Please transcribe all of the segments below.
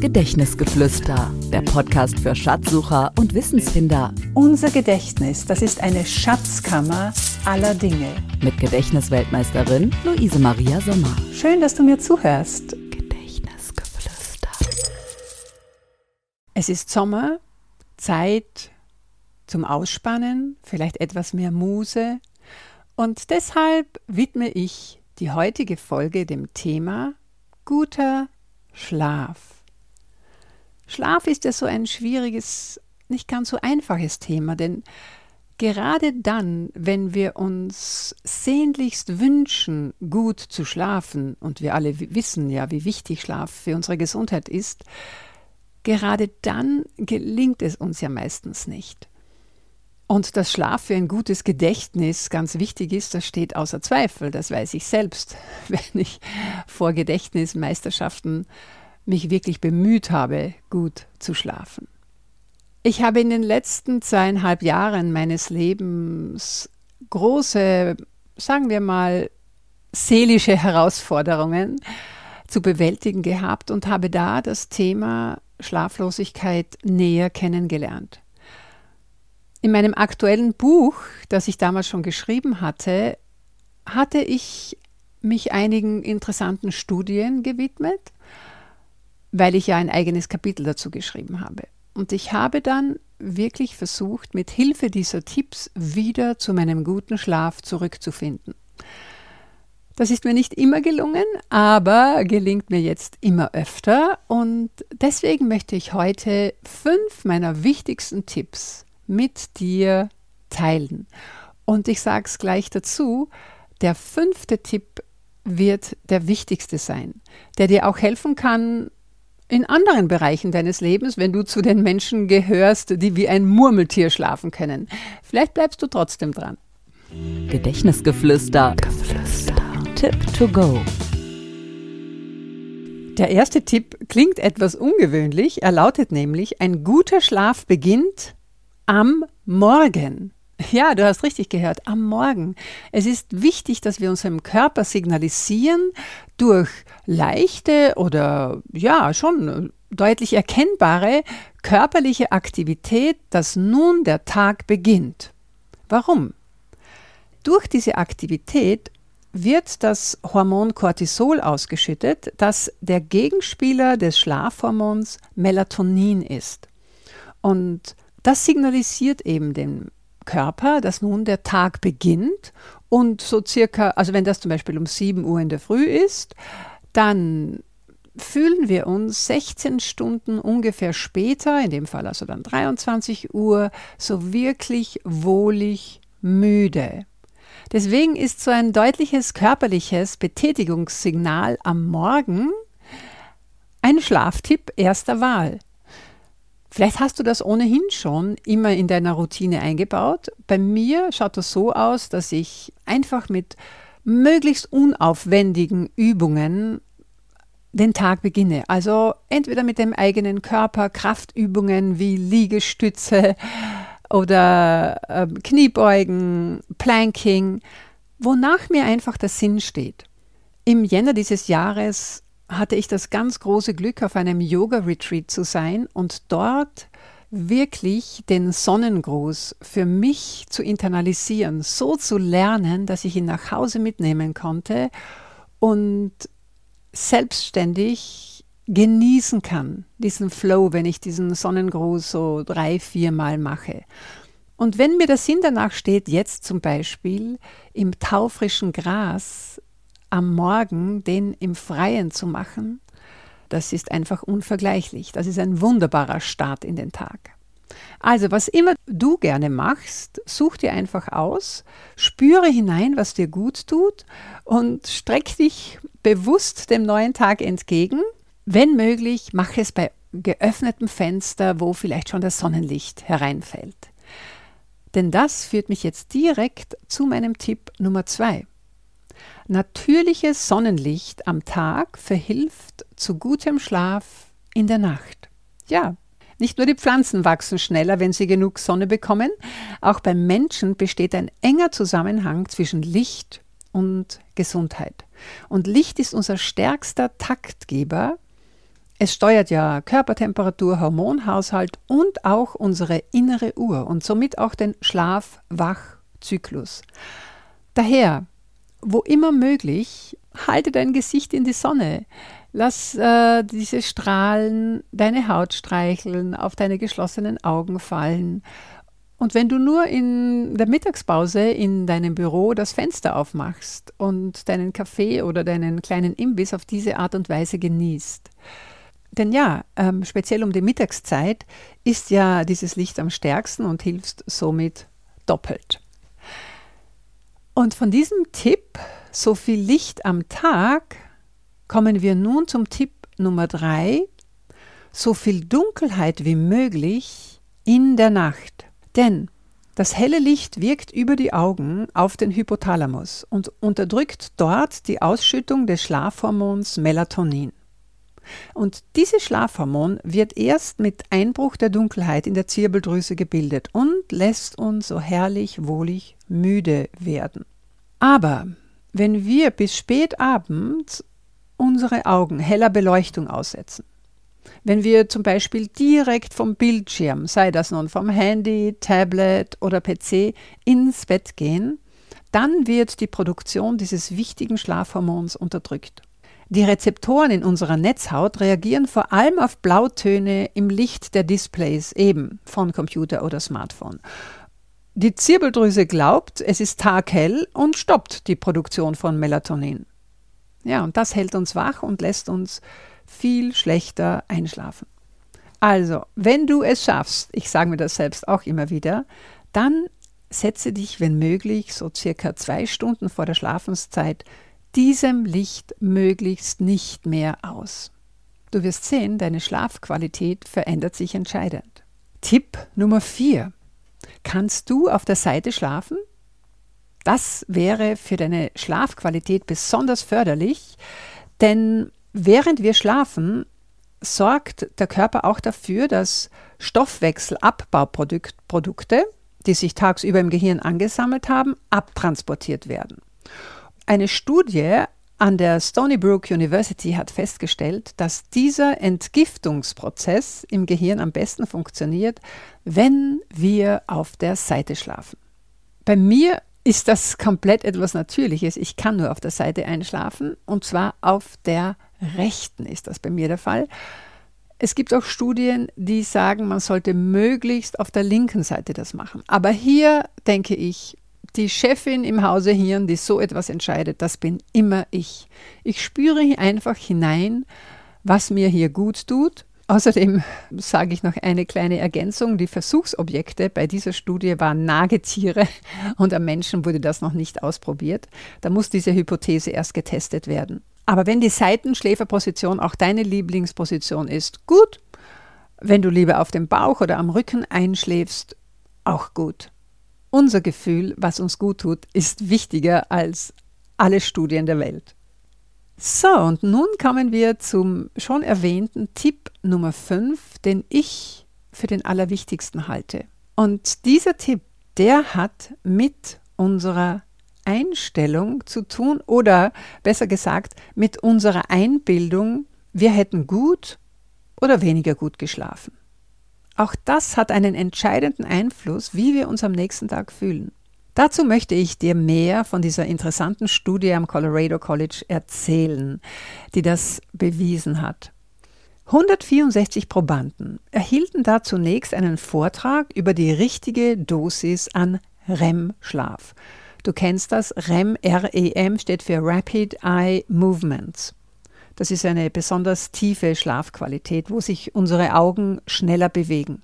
Gedächtnisgeflüster, der Podcast für Schatzsucher und Wissensfinder. Unser Gedächtnis, das ist eine Schatzkammer aller Dinge. Mit Gedächtnisweltmeisterin Luise Maria Sommer. Schön, dass du mir zuhörst. Gedächtnisgeflüster. Es ist Sommer, Zeit zum Ausspannen, vielleicht etwas mehr Muse. Und deshalb widme ich die heutige Folge dem Thema guter Schlaf. Schlaf ist ja so ein schwieriges, nicht ganz so einfaches Thema, denn gerade dann, wenn wir uns sehnlichst wünschen, gut zu schlafen, und wir alle wissen ja, wie wichtig Schlaf für unsere Gesundheit ist, gerade dann gelingt es uns ja meistens nicht. Und dass Schlaf für ein gutes Gedächtnis ganz wichtig ist, das steht außer Zweifel. Das weiß ich selbst, wenn ich vor Gedächtnismeisterschaften mich wirklich bemüht habe, gut zu schlafen. Ich habe in den letzten zweieinhalb Jahren meines Lebens große, sagen wir mal, seelische Herausforderungen zu bewältigen gehabt und habe da das Thema Schlaflosigkeit näher kennengelernt. In meinem aktuellen Buch, das ich damals schon geschrieben hatte, hatte ich mich einigen interessanten Studien gewidmet weil ich ja ein eigenes Kapitel dazu geschrieben habe. Und ich habe dann wirklich versucht, mit Hilfe dieser Tipps wieder zu meinem guten Schlaf zurückzufinden. Das ist mir nicht immer gelungen, aber gelingt mir jetzt immer öfter. Und deswegen möchte ich heute fünf meiner wichtigsten Tipps mit dir teilen. Und ich sage es gleich dazu, der fünfte Tipp wird der wichtigste sein, der dir auch helfen kann, in anderen Bereichen deines Lebens, wenn du zu den Menschen gehörst, die wie ein Murmeltier schlafen können. Vielleicht bleibst du trotzdem dran. Gedächtnisgeflüster. Geflüster. Tipp to go. Der erste Tipp klingt etwas ungewöhnlich. Er lautet nämlich, ein guter Schlaf beginnt am Morgen. Ja, du hast richtig gehört, am Morgen. Es ist wichtig, dass wir unserem Körper signalisieren durch leichte oder ja, schon deutlich erkennbare körperliche Aktivität, dass nun der Tag beginnt. Warum? Durch diese Aktivität wird das Hormon Cortisol ausgeschüttet, das der Gegenspieler des Schlafhormons Melatonin ist. Und das signalisiert eben dem Körper, dass nun der Tag beginnt und so circa, also wenn das zum Beispiel um 7 Uhr in der Früh ist, dann fühlen wir uns 16 Stunden ungefähr später, in dem Fall also dann 23 Uhr, so wirklich wohlig müde. Deswegen ist so ein deutliches körperliches Betätigungssignal am Morgen ein Schlaftipp erster Wahl. Vielleicht hast du das ohnehin schon immer in deiner Routine eingebaut. Bei mir schaut das so aus, dass ich einfach mit möglichst unaufwendigen Übungen den Tag beginne. Also entweder mit dem eigenen Körper, Kraftübungen wie Liegestütze oder äh, Kniebeugen, Planking, wonach mir einfach der Sinn steht. Im Jänner dieses Jahres hatte ich das ganz große Glück, auf einem Yoga-Retreat zu sein und dort wirklich den Sonnengruß für mich zu internalisieren, so zu lernen, dass ich ihn nach Hause mitnehmen konnte und selbstständig genießen kann, diesen Flow, wenn ich diesen Sonnengruß so drei, viermal mache. Und wenn mir der Sinn danach steht, jetzt zum Beispiel im taufrischen Gras am Morgen den im Freien zu machen, das ist einfach unvergleichlich. Das ist ein wunderbarer Start in den Tag. Also, was immer du gerne machst, such dir einfach aus, spüre hinein, was dir gut tut und streck dich bewusst dem neuen Tag entgegen. Wenn möglich, mach es bei geöffnetem Fenster, wo vielleicht schon das Sonnenlicht hereinfällt. Denn das führt mich jetzt direkt zu meinem Tipp Nummer zwei. Natürliches Sonnenlicht am Tag verhilft zu gutem Schlaf in der Nacht. Ja, nicht nur die Pflanzen wachsen schneller, wenn sie genug Sonne bekommen, auch beim Menschen besteht ein enger Zusammenhang zwischen Licht und Gesundheit. Und Licht ist unser stärkster Taktgeber Es steuert ja Körpertemperatur, Hormonhaushalt und auch unsere innere Uhr und somit auch den Schlaf-Wach-Zyklus. Daher, wo immer möglich, halte dein Gesicht in die Sonne. Lass äh, diese Strahlen deine Haut streicheln, auf deine geschlossenen Augen fallen. Und wenn du nur in der Mittagspause in deinem Büro das Fenster aufmachst und deinen Kaffee oder deinen kleinen Imbiss auf diese Art und Weise genießt. Denn ja, ähm, speziell um die Mittagszeit ist ja dieses Licht am stärksten und hilfst somit doppelt. Und von diesem Tipp, so viel Licht am Tag, kommen wir nun zum Tipp Nummer drei, so viel Dunkelheit wie möglich in der Nacht. Denn das helle Licht wirkt über die Augen auf den Hypothalamus und unterdrückt dort die Ausschüttung des Schlafhormons Melatonin. Und dieses Schlafhormon wird erst mit Einbruch der Dunkelheit in der Zirbeldrüse gebildet und lässt uns so herrlich wohlig müde werden. Aber wenn wir bis spät abends unsere Augen heller Beleuchtung aussetzen, wenn wir zum Beispiel direkt vom Bildschirm, sei das nun vom Handy, Tablet oder PC, ins Bett gehen, dann wird die Produktion dieses wichtigen Schlafhormons unterdrückt. Die Rezeptoren in unserer Netzhaut reagieren vor allem auf Blautöne im Licht der Displays, eben von Computer oder Smartphone. Die Zirbeldrüse glaubt, es ist taghell und stoppt die Produktion von Melatonin. Ja, und das hält uns wach und lässt uns viel schlechter einschlafen. Also, wenn du es schaffst, ich sage mir das selbst auch immer wieder, dann setze dich, wenn möglich, so circa zwei Stunden vor der Schlafenszeit diesem Licht möglichst nicht mehr aus. Du wirst sehen, deine Schlafqualität verändert sich entscheidend. Tipp Nummer 4. Kannst du auf der Seite schlafen? Das wäre für deine Schlafqualität besonders förderlich, denn während wir schlafen, sorgt der Körper auch dafür, dass Stoffwechselabbauprodukte, die sich tagsüber im Gehirn angesammelt haben, abtransportiert werden. Eine Studie an der Stony Brook University hat festgestellt, dass dieser Entgiftungsprozess im Gehirn am besten funktioniert, wenn wir auf der Seite schlafen. Bei mir ist das komplett etwas Natürliches. Ich kann nur auf der Seite einschlafen und zwar auf der rechten ist das bei mir der Fall. Es gibt auch Studien, die sagen, man sollte möglichst auf der linken Seite das machen. Aber hier denke ich, die Chefin im Hause Hirn, die so etwas entscheidet, das bin immer ich. Ich spüre einfach hinein, was mir hier gut tut. Außerdem sage ich noch eine kleine Ergänzung. Die Versuchsobjekte bei dieser Studie waren Nagetiere und am Menschen wurde das noch nicht ausprobiert. Da muss diese Hypothese erst getestet werden. Aber wenn die Seitenschläferposition auch deine Lieblingsposition ist, gut. Wenn du lieber auf dem Bauch oder am Rücken einschläfst, auch gut. Unser Gefühl, was uns gut tut, ist wichtiger als alle Studien der Welt. So, und nun kommen wir zum schon erwähnten Tipp Nummer 5, den ich für den allerwichtigsten halte. Und dieser Tipp, der hat mit unserer Einstellung zu tun oder besser gesagt mit unserer Einbildung, wir hätten gut oder weniger gut geschlafen. Auch das hat einen entscheidenden Einfluss, wie wir uns am nächsten Tag fühlen. Dazu möchte ich dir mehr von dieser interessanten Studie am Colorado College erzählen, die das bewiesen hat. 164 Probanden erhielten da zunächst einen Vortrag über die richtige Dosis an REM-Schlaf. Du kennst das, REM, REM steht für Rapid Eye Movements. Das ist eine besonders tiefe Schlafqualität, wo sich unsere Augen schneller bewegen.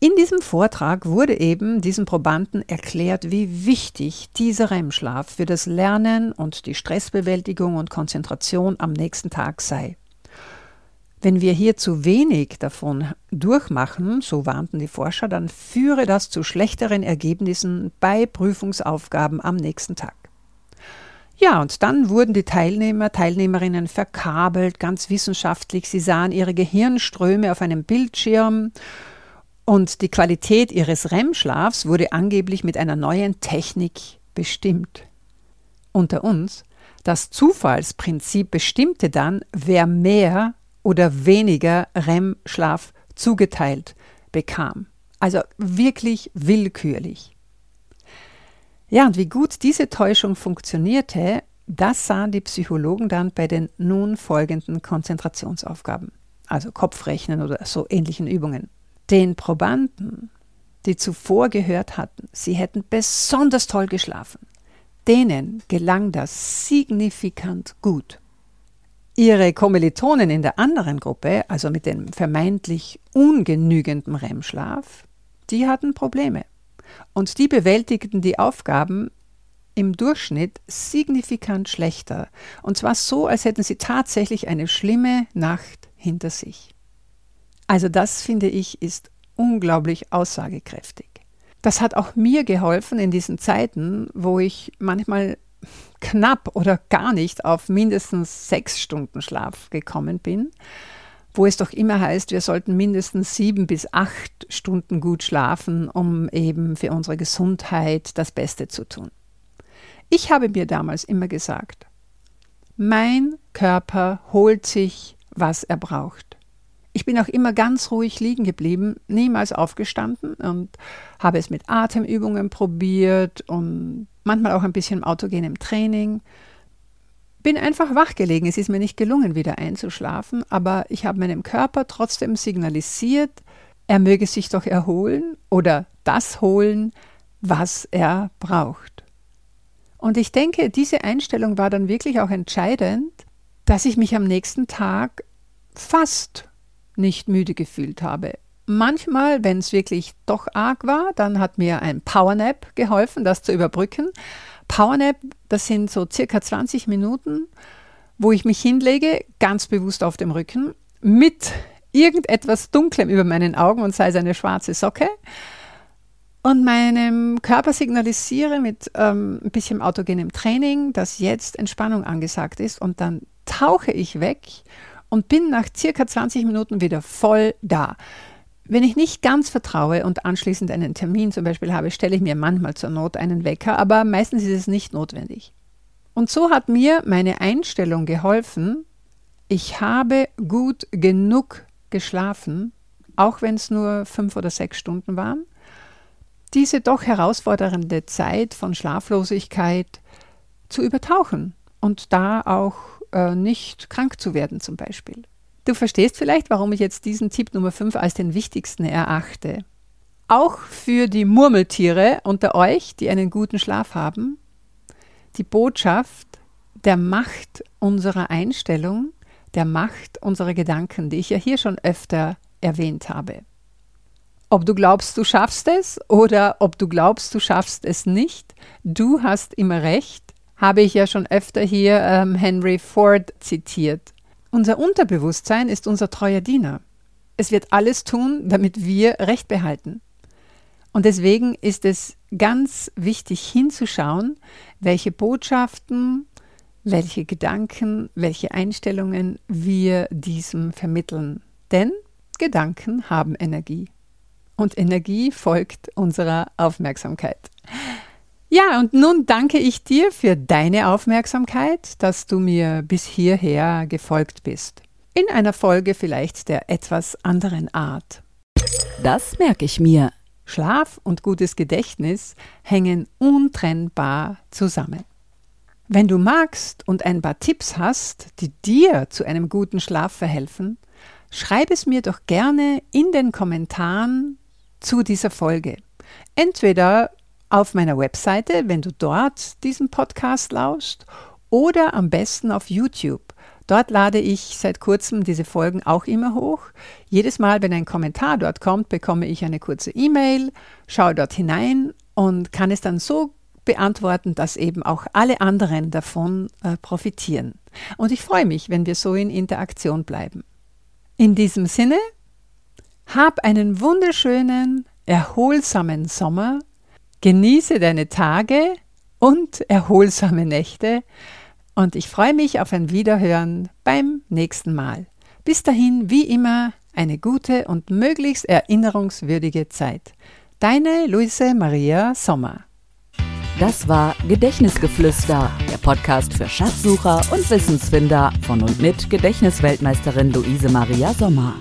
In diesem Vortrag wurde eben diesen Probanden erklärt, wie wichtig dieser REM-Schlaf für das Lernen und die Stressbewältigung und Konzentration am nächsten Tag sei. Wenn wir hier zu wenig davon durchmachen, so warnten die Forscher, dann führe das zu schlechteren Ergebnissen bei Prüfungsaufgaben am nächsten Tag. Ja, und dann wurden die Teilnehmer, Teilnehmerinnen verkabelt, ganz wissenschaftlich. Sie sahen ihre Gehirnströme auf einem Bildschirm und die Qualität ihres REM-Schlafs wurde angeblich mit einer neuen Technik bestimmt. Unter uns, das Zufallsprinzip bestimmte dann, wer mehr oder weniger REM-Schlaf zugeteilt bekam. Also wirklich willkürlich. Ja, und wie gut diese Täuschung funktionierte, das sahen die Psychologen dann bei den nun folgenden Konzentrationsaufgaben, also Kopfrechnen oder so ähnlichen Übungen. Den Probanden, die zuvor gehört hatten, sie hätten besonders toll geschlafen, denen gelang das signifikant gut. Ihre Kommilitonen in der anderen Gruppe, also mit dem vermeintlich ungenügenden REM-Schlaf, die hatten Probleme. Und die bewältigten die Aufgaben im Durchschnitt signifikant schlechter. Und zwar so, als hätten sie tatsächlich eine schlimme Nacht hinter sich. Also das finde ich ist unglaublich aussagekräftig. Das hat auch mir geholfen in diesen Zeiten, wo ich manchmal knapp oder gar nicht auf mindestens sechs Stunden Schlaf gekommen bin, wo es doch immer heißt, wir sollten mindestens sieben bis acht Stunden gut schlafen, um eben für unsere Gesundheit das Beste zu tun. Ich habe mir damals immer gesagt, mein Körper holt sich, was er braucht. Ich bin auch immer ganz ruhig liegen geblieben, niemals aufgestanden und habe es mit Atemübungen probiert und manchmal auch ein bisschen im autogenem Training. Bin einfach wach gelegen. Es ist mir nicht gelungen, wieder einzuschlafen, aber ich habe meinem Körper trotzdem signalisiert, er möge sich doch erholen oder das holen, was er braucht. Und ich denke, diese Einstellung war dann wirklich auch entscheidend, dass ich mich am nächsten Tag fast nicht müde gefühlt habe. Manchmal, wenn es wirklich doch arg war, dann hat mir ein Powernap geholfen, das zu überbrücken. Powernap, das sind so circa 20 Minuten, wo ich mich hinlege, ganz bewusst auf dem Rücken, mit irgendetwas Dunklem über meinen Augen und sei es eine schwarze Socke und meinem Körper signalisiere mit ähm, ein bisschen autogenem Training, dass jetzt Entspannung angesagt ist und dann tauche ich weg und bin nach circa 20 Minuten wieder voll da. Wenn ich nicht ganz vertraue und anschließend einen Termin zum Beispiel habe, stelle ich mir manchmal zur Not einen Wecker, aber meistens ist es nicht notwendig. Und so hat mir meine Einstellung geholfen, ich habe gut genug geschlafen, auch wenn es nur fünf oder sechs Stunden waren diese doch herausfordernde Zeit von Schlaflosigkeit zu übertauchen und da auch äh, nicht krank zu werden zum Beispiel. Du verstehst vielleicht, warum ich jetzt diesen Tipp Nummer 5 als den wichtigsten erachte. Auch für die Murmeltiere unter euch, die einen guten Schlaf haben, die Botschaft der Macht unserer Einstellung, der Macht unserer Gedanken, die ich ja hier schon öfter erwähnt habe. Ob du glaubst, du schaffst es oder ob du glaubst, du schaffst es nicht, du hast immer recht, habe ich ja schon öfter hier ähm, Henry Ford zitiert. Unser Unterbewusstsein ist unser treuer Diener. Es wird alles tun, damit wir Recht behalten. Und deswegen ist es ganz wichtig hinzuschauen, welche Botschaften, welche Gedanken, welche Einstellungen wir diesem vermitteln. Denn Gedanken haben Energie und Energie folgt unserer Aufmerksamkeit. Ja, und nun danke ich dir für deine Aufmerksamkeit, dass du mir bis hierher gefolgt bist. In einer Folge vielleicht der etwas anderen Art. Das merke ich mir. Schlaf und gutes Gedächtnis hängen untrennbar zusammen. Wenn du magst und ein paar Tipps hast, die dir zu einem guten Schlaf verhelfen, schreib es mir doch gerne in den Kommentaren zu dieser Folge. Entweder auf meiner Webseite, wenn du dort diesen Podcast lauschst, oder am besten auf YouTube. Dort lade ich seit kurzem diese Folgen auch immer hoch. Jedes Mal, wenn ein Kommentar dort kommt, bekomme ich eine kurze E-Mail, schaue dort hinein und kann es dann so beantworten, dass eben auch alle anderen davon äh, profitieren. Und ich freue mich, wenn wir so in Interaktion bleiben. In diesem Sinne hab einen wunderschönen, erholsamen Sommer, genieße deine Tage und erholsame Nächte und ich freue mich auf ein Wiederhören beim nächsten Mal. Bis dahin, wie immer, eine gute und möglichst erinnerungswürdige Zeit. Deine Luise Maria Sommer. Das war Gedächtnisgeflüster, der Podcast für Schatzsucher und Wissensfinder von und mit Gedächtnisweltmeisterin Luise Maria Sommer.